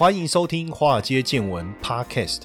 欢迎收听《华尔街见闻》Podcast。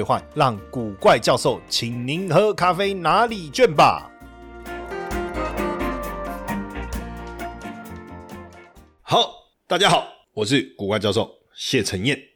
换让古怪教授请您喝咖啡拿礼券吧。好，大家好，我是古怪教授谢承彦。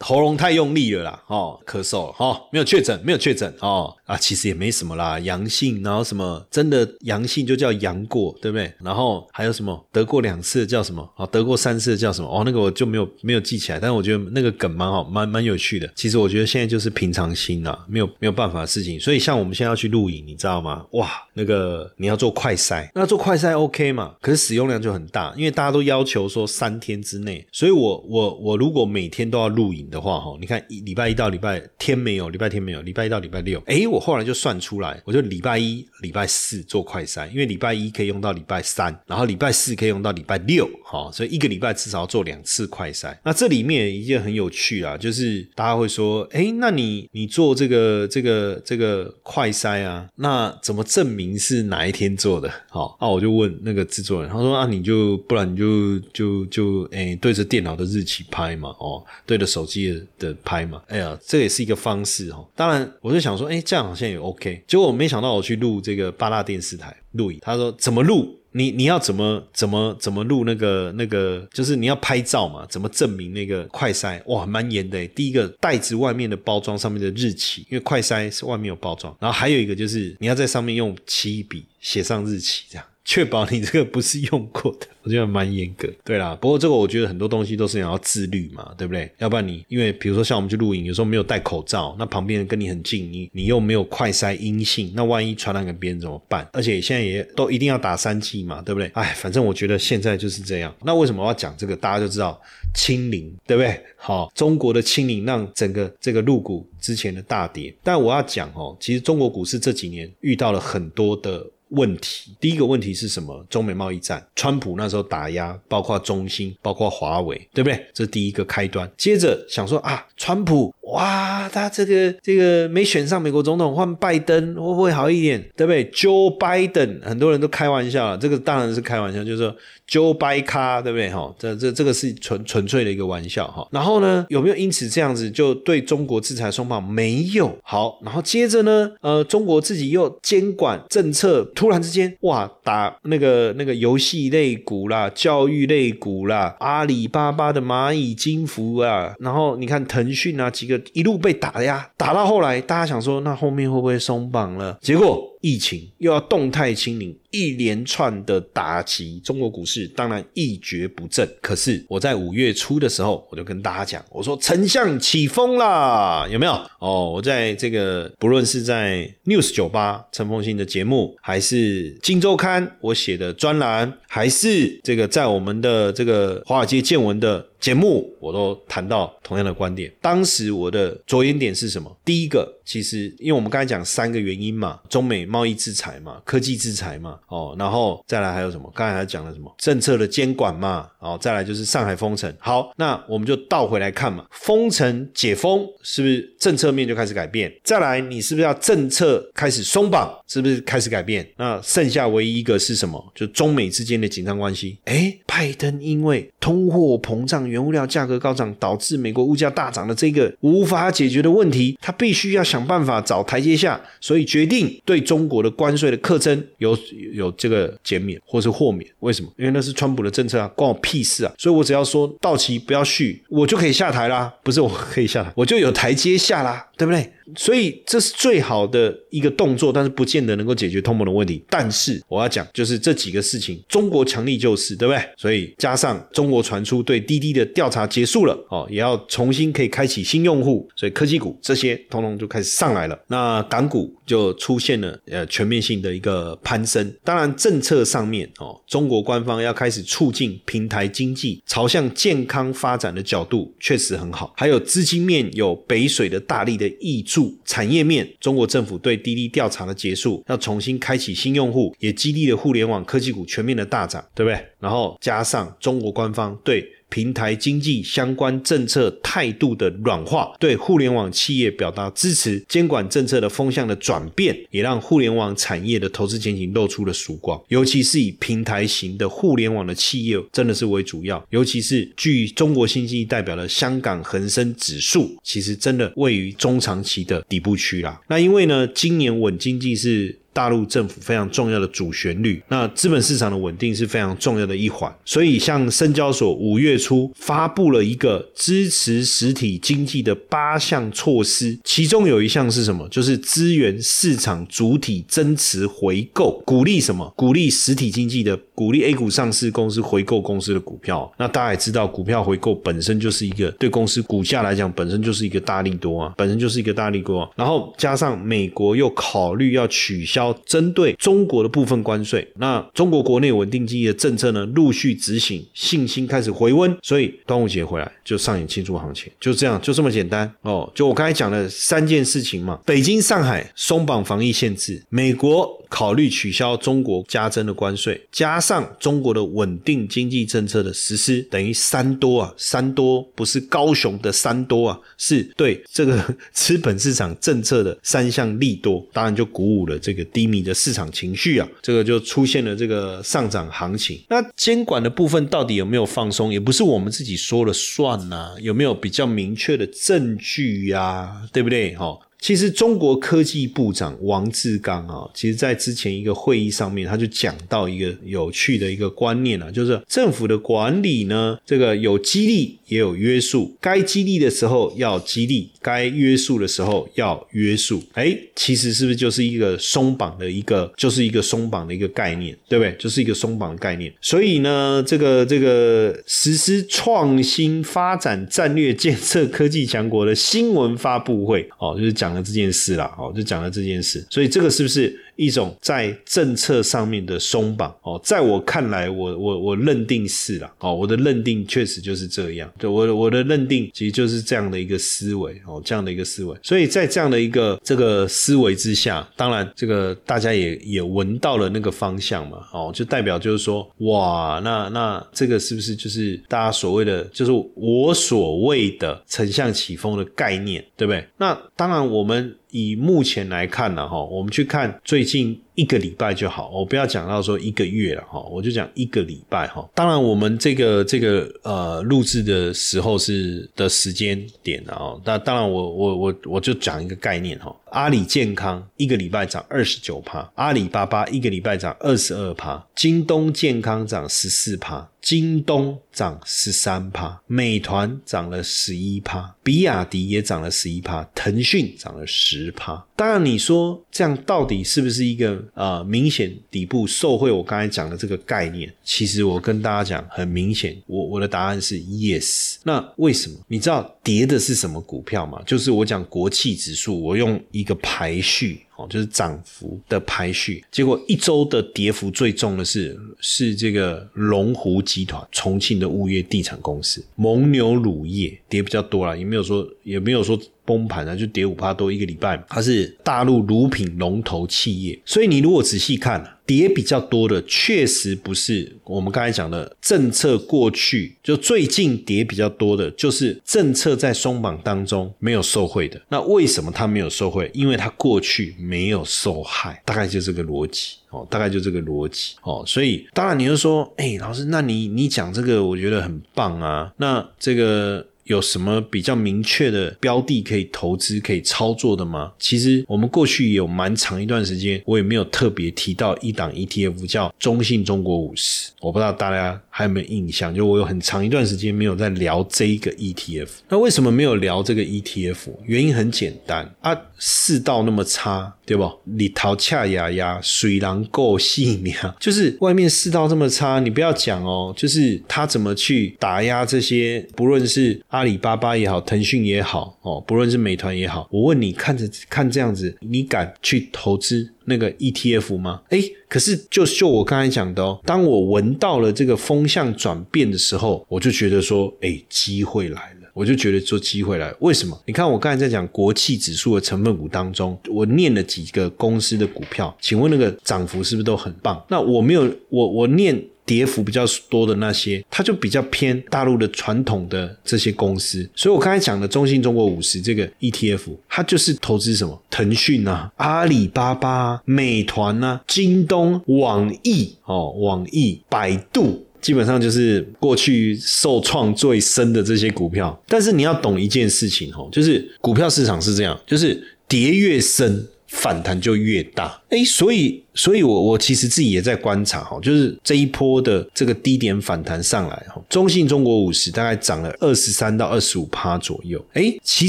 喉咙太用力了啦，哦，咳嗽哈，没有确诊，没有确诊哦，啊，其实也没什么啦，阳性，然后什么真的阳性就叫阳过，对不对？然后还有什么得过两次叫什么？哦，得过三次叫什么？哦，那个我就没有没有记起来，但是我觉得那个梗蛮好，蛮蛮有趣的。其实我觉得现在就是平常心啦，没有没有办法的事情。所以像我们现在要去录影，你知道吗？哇，那个你要做快筛，那做快筛 OK 嘛？可是使用量就很大，因为大家都要求说三天之内，所以我我我如果每天都要录影的话哈，你看一礼拜一到礼拜天没有，礼拜天没有，礼拜一到礼拜六，哎，我后来就算出来，我就礼拜一、礼拜四做快筛，因为礼拜一可以用到礼拜三，然后礼拜四可以用到礼拜六，哈，所以一个礼拜至少要做两次快筛。那这里面一件很有趣啊，就是大家会说，哎，那你你做这个这个这个快筛啊，那怎么证明是哪一天做的？好，那我就问那个制作人，他说啊，你就不然你就就就哎对着电脑的日期拍嘛，哦，对着手机。的拍嘛，哎呀，这也是一个方式哦。当然，我就想说，哎，这样好像也 OK。结果我没想到，我去录这个八大电视台录影，他说怎么录？你你要怎么怎么怎么录那个那个？就是你要拍照嘛？怎么证明那个快筛？哇，蛮严的。第一个袋子外面的包装上面的日期，因为快筛是外面有包装。然后还有一个就是你要在上面用奇异笔写上日期，这样。确保你这个不是用过的，我觉得蛮严格。对啦，不过这个我觉得很多东西都是你要自律嘛，对不对？要不然你因为比如说像我们去录影，有时候没有戴口罩，那旁边人跟你很近，你你又没有快筛阴性，那万一传染给别人怎么办？而且现在也都一定要打三剂嘛，对不对？哎，反正我觉得现在就是这样。那为什么要讲这个？大家就知道清零，对不对？好，中国的清零让整个这个入股之前的大跌。但我要讲哦，其实中国股市这几年遇到了很多的。问题第一个问题是什么？中美贸易战，川普那时候打压，包括中兴，包括华为，对不对？这第一个开端。接着想说啊，川普哇，他这个这个没选上美国总统，换拜登会不会好一点？对不对？Joe Biden，很多人都开玩笑了，这个当然是开玩笑，就是说 Joe Biden，对不对？哈，这这这个是纯纯粹的一个玩笑哈。然后呢，有没有因此这样子就对中国制裁松绑？没有。好，然后接着呢，呃，中国自己又监管政策。突然之间，哇，打那个那个游戏类股啦，教育类股啦，阿里巴巴的蚂蚁金服啊，然后你看腾讯啊，几个一路被打呀，打到后来，大家想说，那后面会不会松绑了？结果。疫情又要动态清零，一连串的打击，中国股市当然一蹶不振。可是我在五月初的时候，我就跟大家讲，我说丞相起风啦，有没有？哦，我在这个不论是在 News 酒吧陈凤新的节目，还是金周刊我写的专栏，还是这个在我们的这个华尔街见闻的。节目我都谈到同样的观点。当时我的着眼点是什么？第一个，其实因为我们刚才讲三个原因嘛，中美贸易制裁嘛，科技制裁嘛，哦，然后再来还有什么？刚才还讲了什么？政策的监管嘛，哦，再来就是上海封城。好，那我们就倒回来看嘛，封城解封是不是政策面就开始改变？再来，你是不是要政策开始松绑？是不是开始改变？那剩下唯一一个是什么？就中美之间的紧张关系。哎，拜登因为通货膨胀。原物料价格高涨，导致美国物价大涨的这个无法解决的问题，他必须要想办法找台阶下，所以决定对中国的关税的课征有有这个减免或是豁免。为什么？因为那是川普的政策啊，关我屁事啊！所以我只要说到期不要续，我就可以下台啦。不是我可以下台，我就有台阶下啦，对不对？所以这是最好的一个动作，但是不见得能够解决通膨的问题。但是我要讲，就是这几个事情，中国强力救市，对不对？所以加上中国传出对滴滴的调查结束了，哦，也要重新可以开启新用户，所以科技股这些通通就开始上来了。那港股就出现了呃全面性的一个攀升。当然政策上面哦，中国官方要开始促进平台经济朝向健康发展的角度确实很好。还有资金面有北水的大力的溢出产业面中国政府对滴滴调查的结束，要重新开启新用户，也激励了互联网科技股全面的大涨，对不对？然后加上中国官方对。平台经济相关政策态度的软化，对互联网企业表达支持；监管政策的风向的转变，也让互联网产业的投资前景露出了曙光。尤其是以平台型的互联网的企业，真的是为主要。尤其是据中国新经济代表的香港恒生指数，其实真的位于中长期的底部区啦。那因为呢，今年稳经济是。大陆政府非常重要的主旋律，那资本市场的稳定是非常重要的一环。所以，像深交所五月初发布了一个支持实体经济的八项措施，其中有一项是什么？就是资源市场主体增持回购，鼓励什么？鼓励实体经济的，鼓励 A 股上市公司回购公司的股票。那大家也知道，股票回购本身就是一个对公司股价来讲，本身就是一个大利多啊，本身就是一个大利多。然后加上美国又考虑要取消。针对中国的部分关税，那中国国内稳定经济的政策呢，陆续执行，信心开始回温，所以端午节回来就上演庆祝行情，就这样，就这么简单哦。就我刚才讲的三件事情嘛，北京、上海松绑防疫限制，美国。考虑取消中国加征的关税，加上中国的稳定经济政策的实施，等于三多啊，三多不是高雄的三多啊，是对这个资本市场政策的三项利多，当然就鼓舞了这个低迷的市场情绪啊，这个就出现了这个上涨行情。那监管的部分到底有没有放松，也不是我们自己说了算呐，有没有比较明确的证据呀，对不对？哈。其实中国科技部长王志刚啊，其实在之前一个会议上面，他就讲到一个有趣的一个观念啊，就是政府的管理呢，这个有激励也有约束，该激励的时候要激励，该约束的时候要约束。哎，其实是不是就是一个松绑的一个，就是一个松绑的一个概念，对不对？就是一个松绑的概念。所以呢，这个这个实施创新发展战略建设科技强国的新闻发布会哦，就是讲。讲了这件事了，哦，就讲了这件事，所以这个是不是？一种在政策上面的松绑哦，在我看来，我我我认定是了哦，我的认定确实就是这样，对我我的认定其实就是这样的一个思维哦，这样的一个思维。所以在这样的一个这个思维之下，当然这个大家也也闻到了那个方向嘛，哦，就代表就是说，哇，那那这个是不是就是大家所谓的，就是我所谓的丞相起风的概念，对不对？那当然我们。以目前来看呢，哈，我们去看最近。一个礼拜就好，我不要讲到说一个月了哈，我就讲一个礼拜哈。当然，我们这个这个呃录制的时候是的时间点啊，那当然我我我我就讲一个概念哈。阿里健康一个礼拜涨二十九趴，阿里巴巴一个礼拜涨二十二趴，京东健康涨十四趴，京东涨十三趴，美团涨了十一趴，比亚迪也涨了十一趴，腾讯涨了十趴。当然，你说这样到底是不是一个？呃，明显底部受惠，我刚才讲的这个概念，其实我跟大家讲，很明显，我我的答案是 yes。那为什么？你知道跌的是什么股票吗？就是我讲国企指数，我用一个排序。哦，就是涨幅的排序，结果一周的跌幅最重的是是这个龙湖集团，重庆的物业地产公司，蒙牛乳业跌比较多了，也没有说也没有说崩盘啊，就跌五趴多一个礼拜，它是大陆乳品龙头企业，所以你如果仔细看。跌比较多的，确实不是我们刚才讲的政策过去，就最近跌比较多的，就是政策在松绑当中没有受惠的。那为什么它没有受惠？因为它过去没有受害，大概就这个逻辑哦，大概就这个逻辑哦。所以当然你就说，哎，老师，那你你讲这个，我觉得很棒啊。那这个。有什么比较明确的标的可以投资、可以操作的吗？其实我们过去有蛮长一段时间，我也没有特别提到一档 ETF 叫中信中国五十，我不知道大家。还有没有印象？就我有很长一段时间没有在聊这一个 ETF。那为什么没有聊这个 ETF？原因很简单啊，世道那么差，对不？你淘恰牙牙，水狼够细命，就是外面世道这么差，你不要讲哦，就是他怎么去打压这些，不论是阿里巴巴也好，腾讯也好，哦，不论是美团也好，我问你，看着看这样子，你敢去投资？那个 ETF 吗？哎，可是就就我刚才讲的哦，当我闻到了这个风向转变的时候，我就觉得说，哎，机会来了，我就觉得说机会来。为什么？你看我刚才在讲国企指数的成分股当中，我念了几个公司的股票，请问那个涨幅是不是都很棒？那我没有，我我念。跌幅比较多的那些，它就比较偏大陆的传统的这些公司，所以我刚才讲的中信中国五十这个 ETF，它就是投资什么腾讯啊、阿里巴巴、美团啊、京东、网易哦、网易、百度，基本上就是过去受创最深的这些股票。但是你要懂一件事情哦，就是股票市场是这样，就是跌越深。反弹就越大，哎，所以，所以我我其实自己也在观察哈，就是这一波的这个低点反弹上来哈，中信中国五十大概涨了二十三到二十五趴左右，哎，其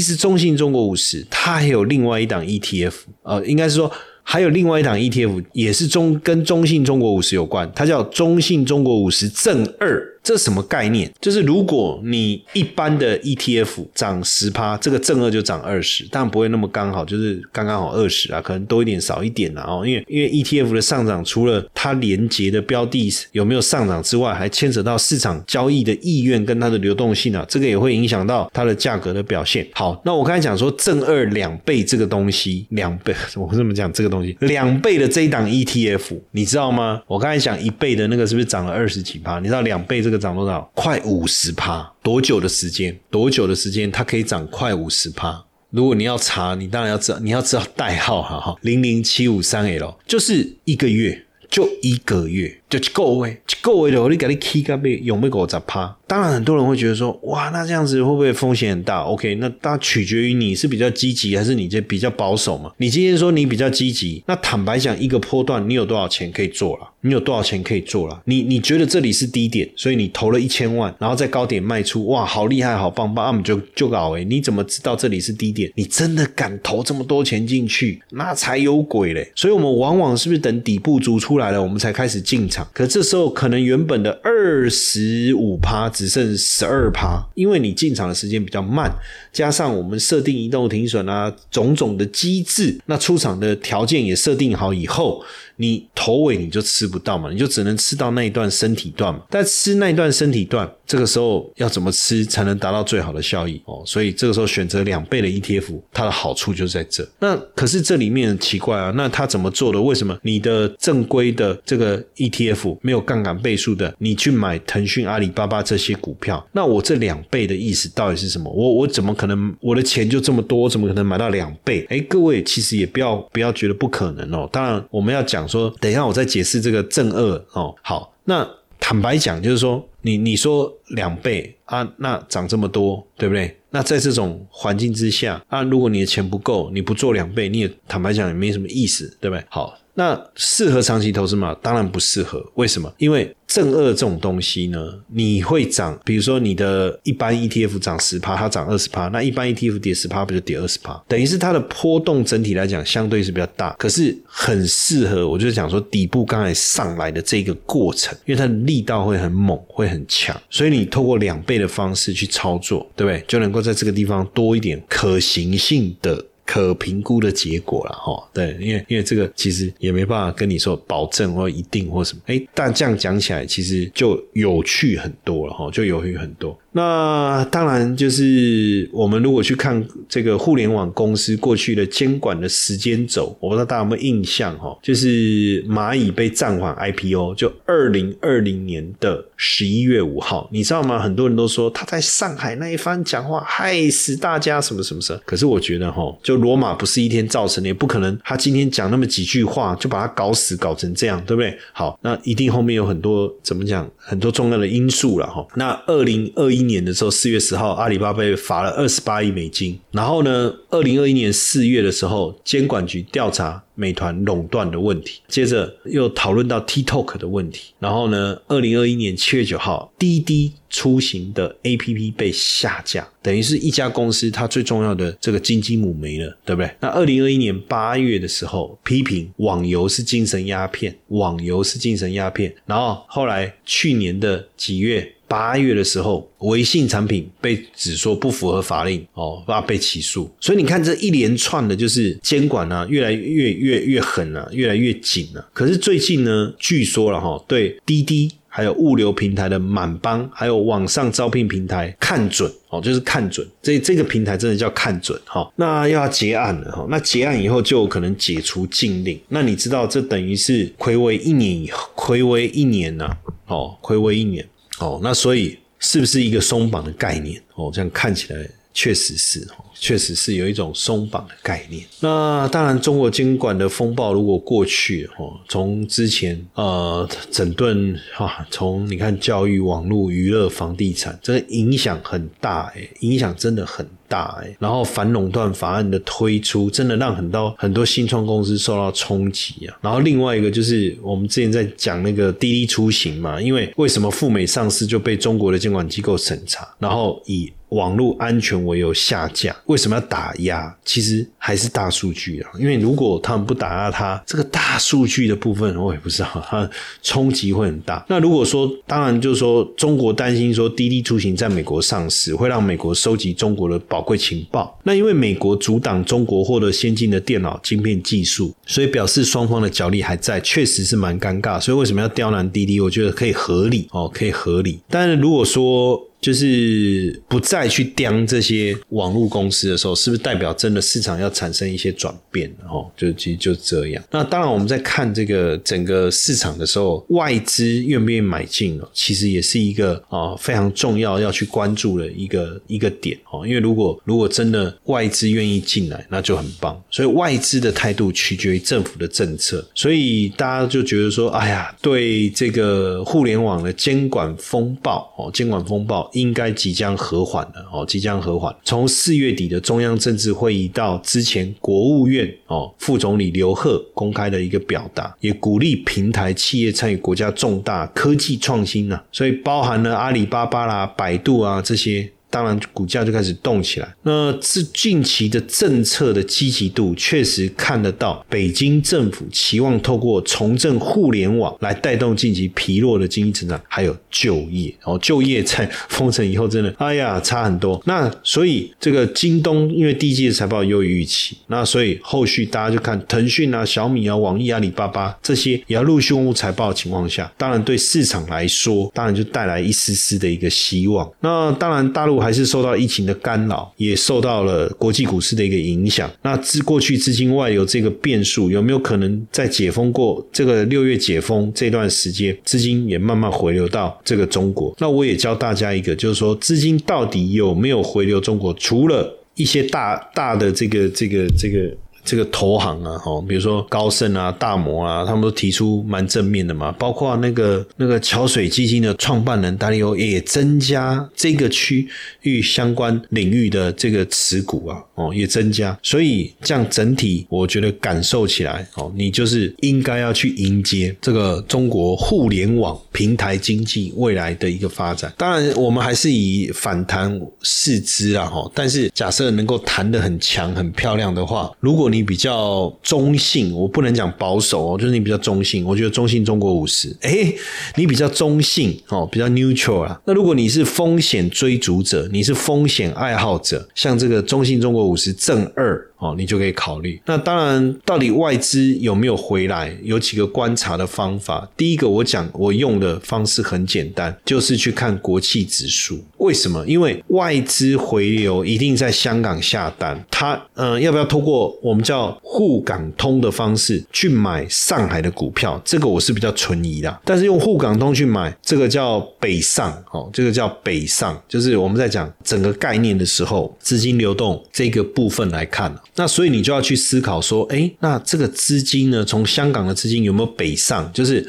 实中信中国五十它还有另外一档 ETF，呃，应该是说。还有另外一档 ETF 也是中跟中信中国五十有关，它叫中信中国五十正二，这什么概念？就是如果你一般的 ETF 涨十趴，这个正二就涨二十，但不会那么刚好，就是刚刚好二十啊，可能多一点少一点啊。哦，因为因为 ETF 的上涨，除了它连接的标的有没有上涨之外，还牵扯到市场交易的意愿跟它的流动性啊，这个也会影响到它的价格的表现。好，那我刚才讲说正二两倍这个东西，两倍，我这么讲这个。东西两倍的这一档 ETF，你知道吗？我刚才讲一倍的那个是不是涨了二十几趴？你知道两倍这这个涨多少？快五十趴！多久的时间？多久的时间它可以涨快五十趴？如果你要查，你当然要知道，你要知道代号哈哈，零零七五三 L，就是一个月，就一个月。就够位，够位的，我你给你 K 个被有没有给我砸趴？当然，很多人会觉得说，哇，那这样子会不会风险很大？OK，那大取决于你是比较积极还是你这比较保守嘛？你今天说你比较积极，那坦白讲，一个波段你有多少钱可以做了？你有多少钱可以做了？你你觉得这里是低点，所以你投了一千万，然后在高点卖出，哇，好厉害，好棒棒，那么就就搞诶，你怎么知道这里是低点？你真的敢投这么多钱进去？那才有鬼嘞！所以我们往往是不是等底部足出来了，我们才开始进场？可这时候可能原本的二十五趴只剩十二趴，因为你进场的时间比较慢，加上我们设定移动停损啊，种种的机制，那出场的条件也设定好以后。你头尾你就吃不到嘛，你就只能吃到那一段身体段嘛。但吃那一段身体段，这个时候要怎么吃才能达到最好的效益哦？所以这个时候选择两倍的 ETF，它的好处就在这。那可是这里面很奇怪啊，那它怎么做的？为什么你的正规的这个 ETF 没有杠杆倍数的？你去买腾讯、阿里巴巴这些股票，那我这两倍的意思到底是什么？我我怎么可能我的钱就这么多？我怎么可能买到两倍？哎，各位其实也不要不要觉得不可能哦。当然我们要讲。说，等一下，我再解释这个正二哦。好，那坦白讲，就是说，你你说两倍啊，那涨这么多，对不对？那在这种环境之下啊，如果你的钱不够，你不做两倍，你也坦白讲也没什么意思，对不对？好。那适合长期投资吗？当然不适合。为什么？因为正二这种东西呢，你会涨。比如说，你的一般 ETF 涨十趴，它涨二十趴，那一般 ETF 跌十趴，不就跌二十趴？等于是它的波动整体来讲相对是比较大，可是很适合。我就是讲说，底部刚才上来的这个过程，因为它的力道会很猛，会很强，所以你透过两倍的方式去操作，对不对？就能够在这个地方多一点可行性的。可评估的结果了哈，对，因为因为这个其实也没办法跟你说保证或一定或什么，哎，但这样讲起来其实就有趣很多了哈，就有趣很多。那当然，就是我们如果去看这个互联网公司过去的监管的时间轴，我不知道大家有没有印象哈？就是蚂蚁被暂缓 IPO，就二零二零年的十一月五号，你知道吗？很多人都说他在上海那一番讲话害死大家什么什么什么。可是我觉得哈，就罗马不是一天造成的，也不可能他今天讲那么几句话就把他搞死搞成这样，对不对？好，那一定后面有很多怎么讲，很多重要的因素了哈。那二零二一。一年的时候，四月十号，阿里巴巴被罚了二十八亿美金。然后呢，二零二一年四月的时候，监管局调查美团垄断的问题，接着又讨论到 TikTok 的问题。然后呢，二零二一年七月九号，滴滴出行的 APP 被下架，等于是一家公司它最重要的这个金鸡母没了，对不对？那二零二一年八月的时候，批评网游是精神鸦片，网游是精神鸦片。然后后来去年的几月？八月的时候，微信产品被指说不符合法令，哦，要被起诉。所以你看这一连串的，就是监管呢，越来越越越狠了，越来越紧了。可是最近呢，据说了哈，对滴滴还有物流平台的满帮，还有网上招聘平台看准哦，就是看准这这个平台真的叫看准哈。那又要结案了哈，那结案以后就可能解除禁令。那你知道这等于是亏违一年以后，亏违一年呐，哦，亏违一年。哦，那所以是不是一个松绑的概念？哦，这样看起来确实是，确实是有一种松绑的概念。那当然，中国监管的风暴如果过去，哦，从之前呃整顿哈，从你看教育、网络、娱乐、房地产，这个影响很大，诶，影响真的很。大哎，然后反垄断法案的推出，真的让很多很多新创公司受到冲击啊。然后另外一个就是我们之前在讲那个滴滴出行嘛，因为为什么赴美上市就被中国的监管机构审查，然后以网络安全为由下架，为什么要打压？其实还是大数据啊，因为如果他们不打压它，这个大数据的部分我也不知道，它冲击会很大。那如果说，当然就是说中国担心说滴滴出行在美国上市，会让美国收集中国的宝。贵情报，那因为美国阻挡中国获得先进的电脑晶片技术，所以表示双方的角力还在，确实是蛮尴尬。所以为什么要刁难滴滴？我觉得可以合理哦，可以合理。但是如果说，就是不再去盯这些网络公司的时候，是不是代表真的市场要产生一些转变？哦，就其实就这样。那当然，我们在看这个整个市场的时候，外资愿不愿意买进哦，其实也是一个啊非常重要要去关注的一个一个点哦。因为如果如果真的外资愿意进来，那就很棒。所以外资的态度取决于政府的政策。所以大家就觉得说，哎呀，对这个互联网的监管风暴哦，监管风暴。应该即将和缓了哦，即将和缓。从四月底的中央政治会议到之前国务院哦副总理刘鹤公开的一个表达，也鼓励平台企业参与国家重大科技创新呢，所以包含了阿里巴巴啦、百度啊这些。当然，股价就开始动起来。那这近期的政策的积极度，确实看得到。北京政府期望透过重振互联网来带动近期疲弱的经济成长，还有就业。哦，就业在封城以后，真的，哎呀，差很多。那所以这个京东，因为第一季的财报优于预期，那所以后续大家就看腾讯啊、小米啊、网易、阿里巴巴这些也要陆续公布财报的情况下，当然对市场来说，当然就带来一丝丝的一个希望。那当然，大陆。还是受到疫情的干扰，也受到了国际股市的一个影响。那资过去资金外流这个变数，有没有可能在解封过这个六月解封这段时间，资金也慢慢回流到这个中国？那我也教大家一个，就是说资金到底有没有回流中国？除了一些大大的这个这个这个。这个投行啊，哈，比如说高盛啊、大摩啊，他们都提出蛮正面的嘛。包括那个那个桥水基金的创办人达利欧也增加这个区域相关领域的这个持股啊，哦，也增加。所以这样整体，我觉得感受起来，哦，你就是应该要去迎接这个中国互联网平台经济未来的一个发展。当然，我们还是以反弹视之啊，哈。但是假设能够弹得很强、很漂亮的话，如果你比较中性，我不能讲保守哦，就是你比较中性。我觉得中性中国五十，哎，你比较中性哦，比较 neutral 啊。那如果你是风险追逐者，你是风险爱好者，像这个中性中国五十正二。哦，你就可以考虑。那当然，到底外资有没有回来？有几个观察的方法。第一个，我讲我用的方式很简单，就是去看国企指数。为什么？因为外资回流一定在香港下单，他嗯，要不要通过我们叫沪港通的方式去买上海的股票？这个我是比较存疑的。但是用沪港通去买，这个叫北上哦，这个叫北上，就是我们在讲整个概念的时候，资金流动这个部分来看。那所以你就要去思考说，哎，那这个资金呢，从香港的资金有没有北上？就是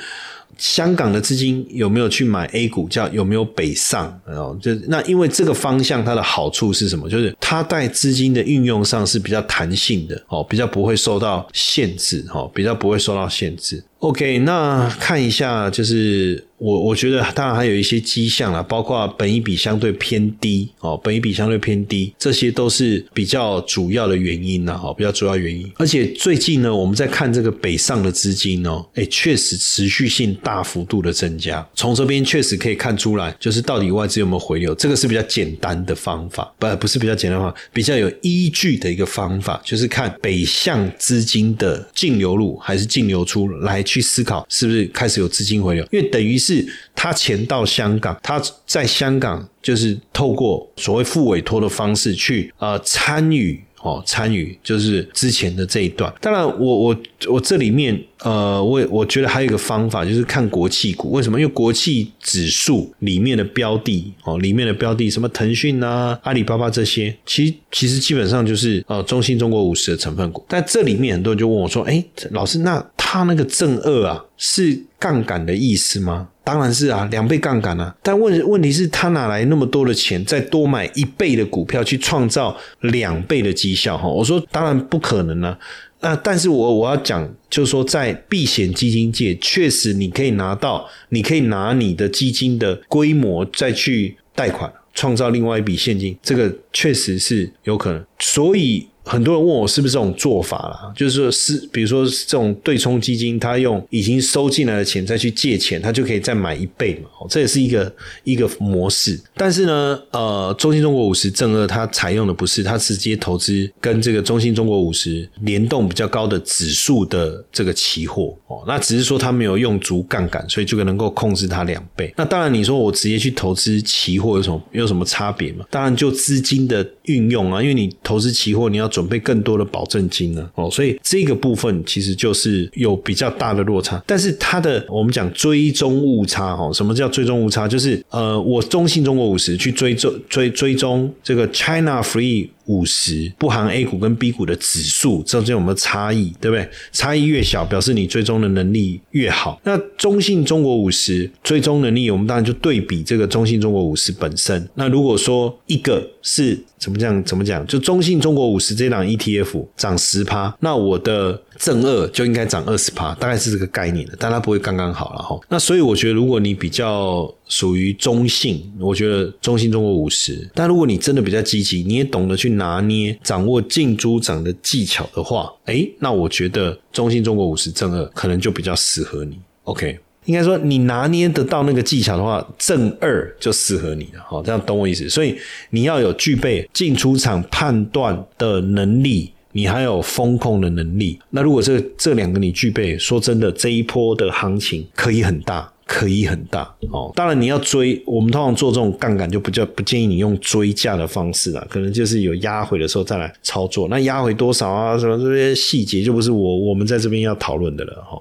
香港的资金有没有去买 A 股，叫有没有北上？哦，就那因为这个方向它的好处是什么？就是它在资金的运用上是比较弹性的，哦，比较不会受到限制，哦，比较不会受到限制。OK，那看一下，就是我我觉得当然还有一些迹象啦，包括本一比相对偏低哦，本一比相对偏低，这些都是比较主要的原因呐，哈，比较主要原因。而且最近呢，我们在看这个北上的资金哦，哎，确实持续性大幅度的增加，从这边确实可以看出来，就是到底外资有没有回流，这个是比较简单的方法，不不是比较简单方法，比较有依据的一个方法，就是看北向资金的净流入还是净流出来。去思考是不是开始有资金回流，因为等于是他钱到香港，他在香港就是透过所谓付委托的方式去呃参与。哦，参与就是之前的这一段。当然，我我我这里面呃，我我觉得还有一个方法，就是看国企股。为什么？因为国企指数里面的标的哦，里面的标的什么腾讯啊、阿里巴巴这些，其实其实基本上就是呃中信中国五十的成分股。但这里面很多人就问我说：“哎，老师，那他那个正二啊，是杠杆的意思吗？”当然是啊，两倍杠杆啊！但问问题是，他哪来那么多的钱，再多买一倍的股票去创造两倍的绩效？哈，我说当然不可能啊。那但是我我要讲，就是说在避险基金界，确实你可以拿到，你可以拿你的基金的规模再去贷款，创造另外一笔现金，这个确实是有可能。所以。很多人问我是不是这种做法啦？就是说，是比如说这种对冲基金，他用已经收进来的钱再去借钱，他就可以再买一倍嘛？这也是一个一个模式。但是呢，呃，中信中国五十正二它采用的不是，它直接投资跟这个中信中国五十联动比较高的指数的这个期货哦。那只是说它没有用足杠杆，所以就能够控制它两倍。那当然，你说我直接去投资期货有什么有什么差别嘛？当然，就资金的运用啊，因为你投资期货，你要准备更多的保证金呢，哦，所以这个部分其实就是有比较大的落差。但是它的我们讲追踪误差，哦，什么叫追踪误差？就是呃，我中信中国五十去追踪追追踪这个 China Free。五十不含 A 股跟 B 股的指数中间有没有差异，对不对？差异越小，表示你追踪的能力越好。那中信中国五十追踪能力，我们当然就对比这个中信中国五十本身。那如果说一个是怎么讲？怎么讲？就中信中国五十这档 ETF 涨十趴，那我的正二就应该涨二十趴，大概是这个概念的，但它不会刚刚好了哈。那所以我觉得，如果你比较属于中性，我觉得中信中国五十。但如果你真的比较积极，你也懂得去拿捏、掌握进出涨的技巧的话，哎，那我觉得中信中国五十正二可能就比较适合你。OK。应该说，你拿捏得到那个技巧的话，正二就适合你了。好，这样懂我意思。所以你要有具备进出场判断的能力，你还有风控的能力。那如果这这两个你具备，说真的，这一波的行情可以很大，可以很大。哦，当然你要追，我们通常做这种杠杆就不叫不建议你用追价的方式了，可能就是有压回的时候再来操作。那压回多少啊？什么这些细节就不是我我们在这边要讨论的了。哈。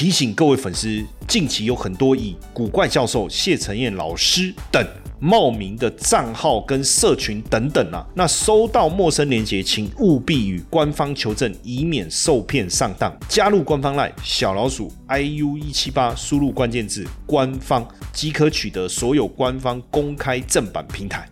提醒各位粉丝，近期有很多以古怪教授、谢承彦老师等冒名的账号跟社群等等啊，那收到陌生链接，请务必与官方求证，以免受骗上当。加入官方 LINE 小老鼠 iu 一七八，输入关键字“官方”即可取得所有官方公开正版平台。